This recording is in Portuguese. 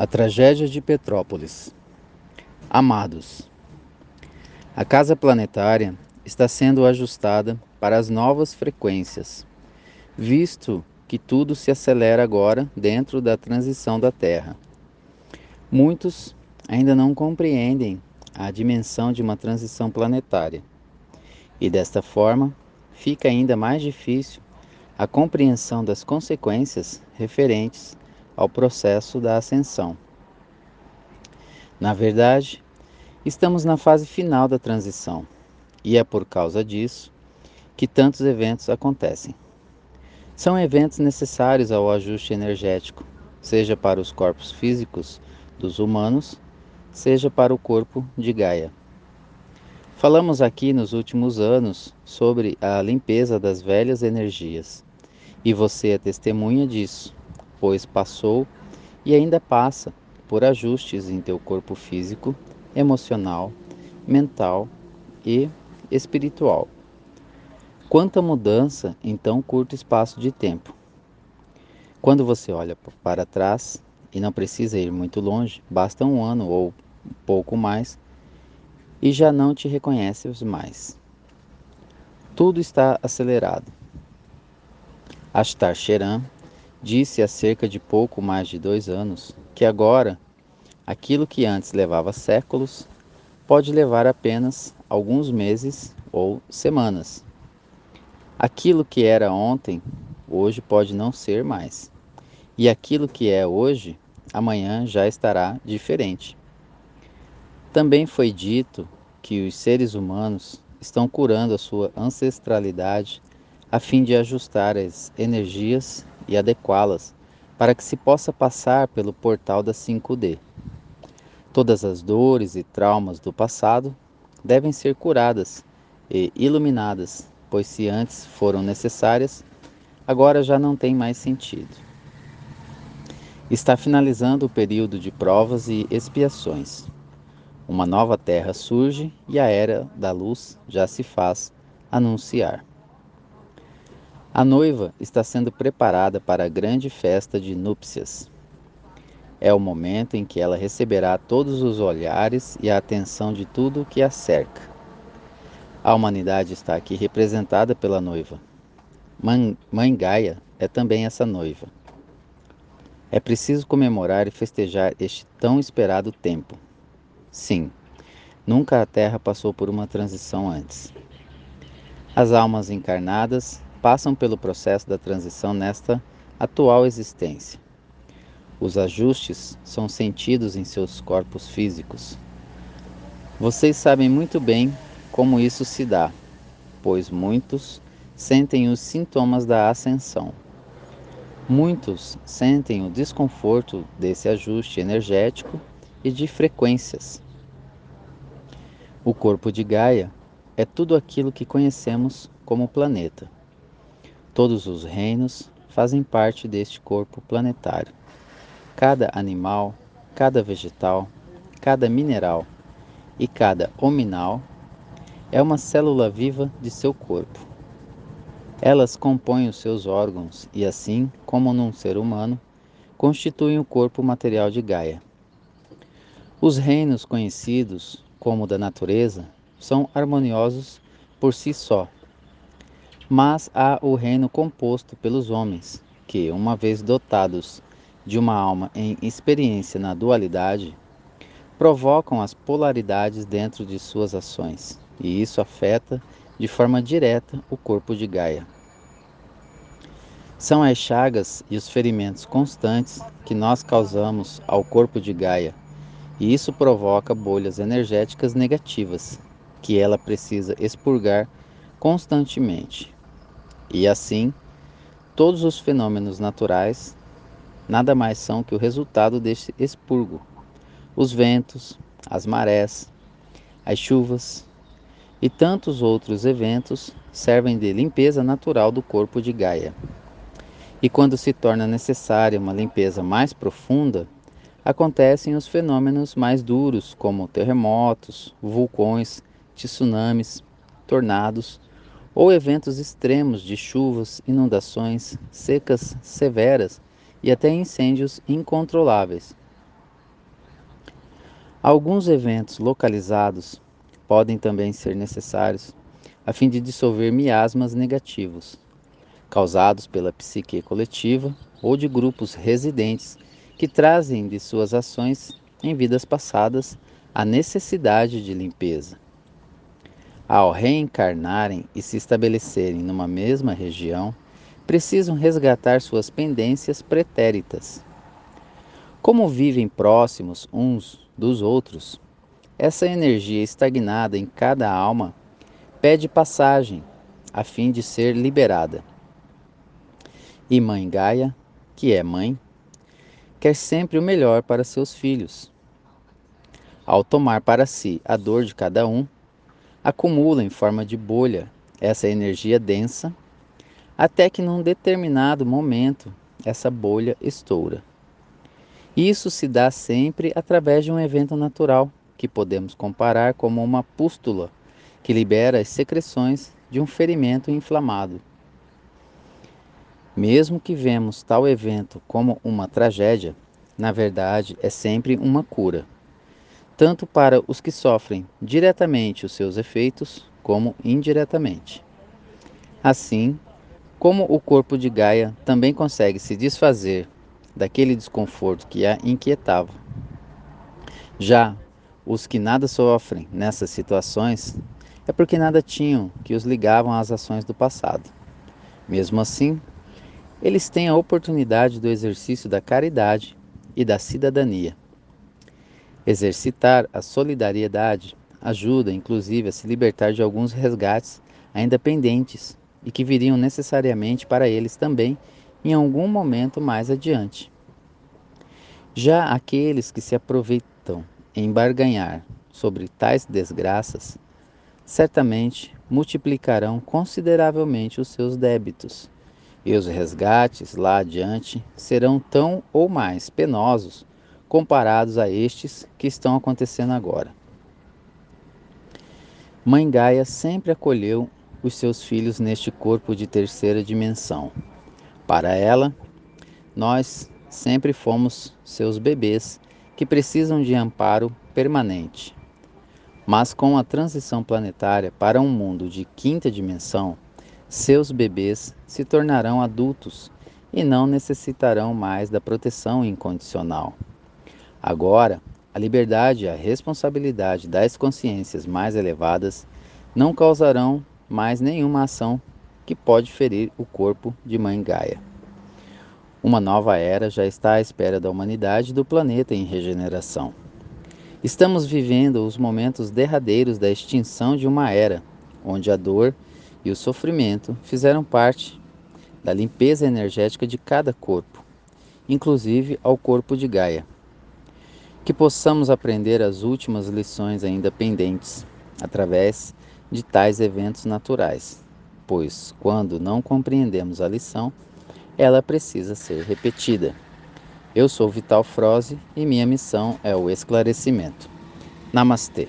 A tragédia de Petrópolis. Amados, a casa planetária está sendo ajustada para as novas frequências, visto que tudo se acelera agora dentro da transição da Terra. Muitos ainda não compreendem a dimensão de uma transição planetária, e desta forma fica ainda mais difícil a compreensão das consequências referentes ao processo da ascensão. Na verdade, estamos na fase final da transição e é por causa disso que tantos eventos acontecem. São eventos necessários ao ajuste energético, seja para os corpos físicos dos humanos, seja para o corpo de Gaia. Falamos aqui nos últimos anos sobre a limpeza das velhas energias, e você é testemunha disso pois passou e ainda passa por ajustes em teu corpo físico, emocional, mental e espiritual. Quanta mudança em tão curto espaço de tempo. Quando você olha para trás, e não precisa ir muito longe, basta um ano ou pouco mais, e já não te reconheces mais. Tudo está acelerado. Ashtar Sheran Disse há cerca de pouco mais de dois anos que agora aquilo que antes levava séculos pode levar apenas alguns meses ou semanas. Aquilo que era ontem, hoje pode não ser mais. E aquilo que é hoje, amanhã já estará diferente. Também foi dito que os seres humanos estão curando a sua ancestralidade a fim de ajustar as energias e adequá-las para que se possa passar pelo portal da 5D. Todas as dores e traumas do passado devem ser curadas e iluminadas, pois se antes foram necessárias, agora já não tem mais sentido. Está finalizando o período de provas e expiações. Uma nova terra surge e a era da luz já se faz anunciar. A noiva está sendo preparada para a grande festa de núpcias. É o momento em que ela receberá todos os olhares e a atenção de tudo o que a cerca. A humanidade está aqui representada pela noiva. Mãe Gaia é também essa noiva. É preciso comemorar e festejar este tão esperado tempo. Sim, nunca a Terra passou por uma transição antes. As almas encarnadas passam pelo processo da transição nesta atual existência. Os ajustes são sentidos em seus corpos físicos. Vocês sabem muito bem como isso se dá, pois muitos sentem os sintomas da ascensão. Muitos sentem o desconforto desse ajuste energético e de frequências. O corpo de Gaia é tudo aquilo que conhecemos como planeta. Todos os reinos fazem parte deste corpo planetário. Cada animal, cada vegetal, cada mineral e cada hominal é uma célula viva de seu corpo. Elas compõem os seus órgãos e, assim como num ser humano, constituem o corpo material de Gaia. Os reinos conhecidos como da natureza são harmoniosos por si só mas há o reino composto pelos homens, que, uma vez dotados de uma alma em experiência na dualidade, provocam as polaridades dentro de suas ações, e isso afeta de forma direta o corpo de Gaia. São as chagas e os ferimentos constantes que nós causamos ao corpo de Gaia, e isso provoca bolhas energéticas negativas, que ela precisa expurgar constantemente. E assim, todos os fenômenos naturais nada mais são que o resultado deste expurgo. Os ventos, as marés, as chuvas e tantos outros eventos servem de limpeza natural do corpo de Gaia. E quando se torna necessária uma limpeza mais profunda, acontecem os fenômenos mais duros, como terremotos, vulcões, tsunamis, tornados ou eventos extremos de chuvas, inundações, secas severas e até incêndios incontroláveis. Alguns eventos localizados podem também ser necessários a fim de dissolver miasmas negativos, causados pela psique coletiva ou de grupos residentes que trazem de suas ações em vidas passadas a necessidade de limpeza. Ao reencarnarem e se estabelecerem numa mesma região, precisam resgatar suas pendências pretéritas. Como vivem próximos uns dos outros, essa energia estagnada em cada alma pede passagem a fim de ser liberada. E Mãe Gaia, que é mãe, quer sempre o melhor para seus filhos. Ao tomar para si a dor de cada um, acumula em forma de bolha essa energia densa, até que num determinado momento essa bolha estoura. Isso se dá sempre através de um evento natural, que podemos comparar como uma pústula que libera as secreções de um ferimento inflamado. Mesmo que vemos tal evento como uma tragédia, na verdade é sempre uma cura, tanto para os que sofrem diretamente os seus efeitos, como indiretamente. Assim, como o corpo de Gaia também consegue se desfazer daquele desconforto que a inquietava. Já os que nada sofrem nessas situações é porque nada tinham que os ligavam às ações do passado. Mesmo assim, eles têm a oportunidade do exercício da caridade e da cidadania. Exercitar a solidariedade ajuda, inclusive, a se libertar de alguns resgates ainda pendentes e que viriam necessariamente para eles também em algum momento mais adiante. Já aqueles que se aproveitam em barganhar sobre tais desgraças, certamente multiplicarão consideravelmente os seus débitos, e os resgates lá adiante serão tão ou mais penosos comparados a estes que estão acontecendo agora. Mãe Gaia sempre acolheu os seus filhos neste corpo de terceira dimensão. Para ela, nós sempre fomos seus bebês que precisam de amparo permanente. Mas com a transição planetária para um mundo de quinta dimensão, seus bebês se tornarão adultos e não necessitarão mais da proteção incondicional. Agora, a liberdade e a responsabilidade das consciências mais elevadas não causarão mais nenhuma ação que pode ferir o corpo de Mãe Gaia. Uma nova era já está à espera da humanidade e do planeta em regeneração. Estamos vivendo os momentos derradeiros da extinção de uma era, onde a dor e o sofrimento fizeram parte da limpeza energética de cada corpo, inclusive ao corpo de Gaia. Que possamos aprender as últimas lições ainda pendentes através de tais eventos naturais, pois, quando não compreendemos a lição, ela precisa ser repetida. Eu sou Vital Froze e minha missão é o esclarecimento. Namastê.